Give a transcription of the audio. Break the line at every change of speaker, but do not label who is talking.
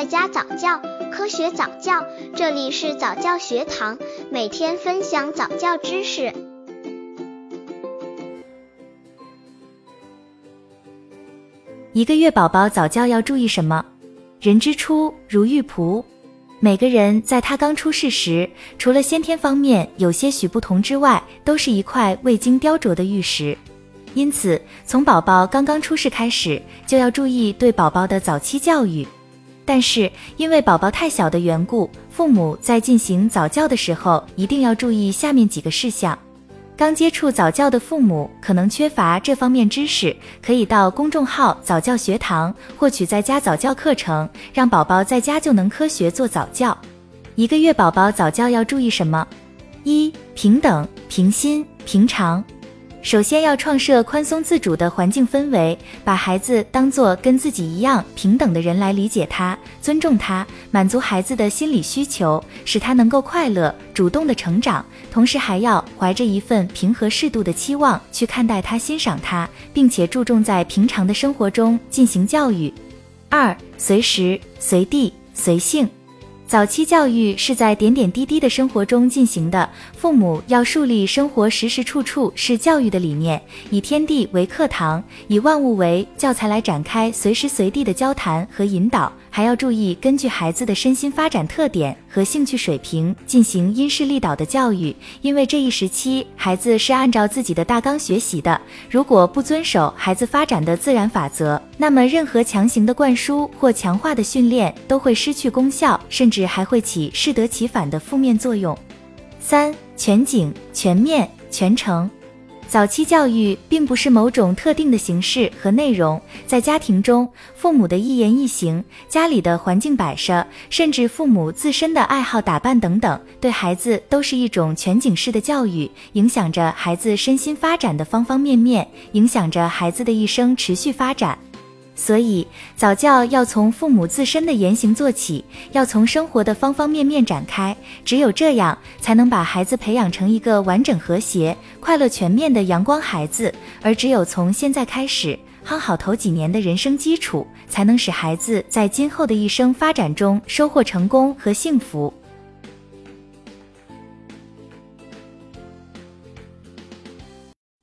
在家早教，科学早教，这里是早教学堂，每天分享早教知识。
一个月宝宝早教要注意什么？人之初，如玉璞。每个人在他刚出世时，除了先天方面有些许不同之外，都是一块未经雕琢的玉石。因此，从宝宝刚刚出世开始，就要注意对宝宝的早期教育。但是，因为宝宝太小的缘故，父母在进行早教的时候，一定要注意下面几个事项。刚接触早教的父母可能缺乏这方面知识，可以到公众号早教学堂获取在家早教课程，让宝宝在家就能科学做早教。一个月宝宝早教要注意什么？一、平等、平心、平常。首先要创设宽松自主的环境氛围，把孩子当做跟自己一样平等的人来理解他、尊重他，满足孩子的心理需求，使他能够快乐、主动的成长。同时还要怀着一份平和适度的期望去看待他、欣赏他，并且注重在平常的生活中进行教育。二、随时随地随性。早期教育是在点点滴滴的生活中进行的，父母要树立生活时时处处是教育的理念，以天地为课堂，以万物为教材来展开随时随地的交谈和引导。还要注意根据孩子的身心发展特点和兴趣水平进行因势利导的教育，因为这一时期孩子是按照自己的大纲学习的，如果不遵守孩子发展的自然法则，那么任何强行的灌输或强化的训练都会失去功效，甚至至还会起适得其反的负面作用。三、全景、全面、全程。早期教育并不是某种特定的形式和内容，在家庭中，父母的一言一行、家里的环境摆设，甚至父母自身的爱好打扮等等，对孩子都是一种全景式的教育，影响着孩子身心发展的方方面面，影响着孩子的一生持续发展。所以，早教要从父母自身的言行做起，要从生活的方方面面展开。只有这样，才能把孩子培养成一个完整、和谐、快乐、全面的阳光孩子。而只有从现在开始，夯好头几年的人生基础，才能使孩子在今后的一生发展中收获成功和幸福。